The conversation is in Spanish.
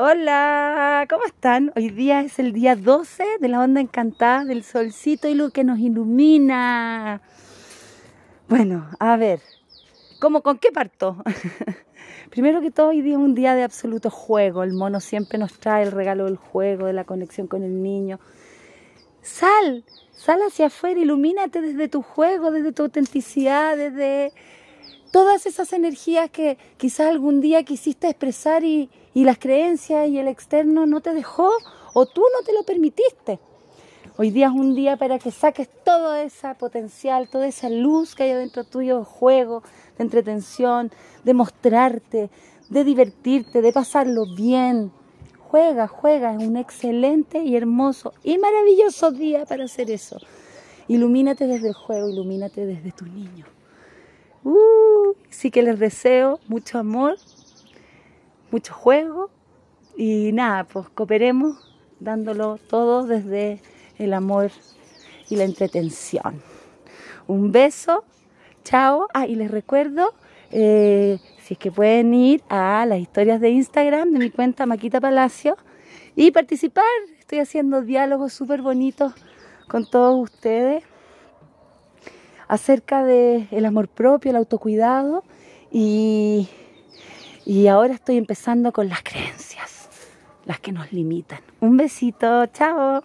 Hola, ¿cómo están? Hoy día es el día 12 de la onda encantada del solcito y lo que nos ilumina. Bueno, a ver, ¿cómo, ¿con qué parto? Primero que todo, hoy día es un día de absoluto juego. El mono siempre nos trae el regalo del juego, de la conexión con el niño. Sal, sal hacia afuera, ilumínate desde tu juego, desde tu autenticidad, desde todas esas energías que quizás algún día quisiste expresar y, las creencias y el externo no te dejó o tú no te lo permitiste. Hoy día es un día para que saques todo ese potencial, toda esa luz que hay dentro tuyo de juego, de entretención, de mostrarte, de divertirte, de pasarlo bien. Juega, juega, es un excelente y hermoso y maravilloso día para hacer eso. Ilumínate desde el juego, ilumínate desde tu niño. Uh, sí que les deseo mucho amor, mucho juego y nada, pues cooperemos dándolo todo desde el amor y la entretención. Un beso, chao. Ah, y les recuerdo, eh, si es que pueden ir a las historias de Instagram de mi cuenta Maquita Palacio y participar. Estoy haciendo diálogos súper bonitos con todos ustedes acerca del el amor propio, el autocuidado y, y ahora estoy empezando con las creencias, las que nos limitan. Un besito, chao.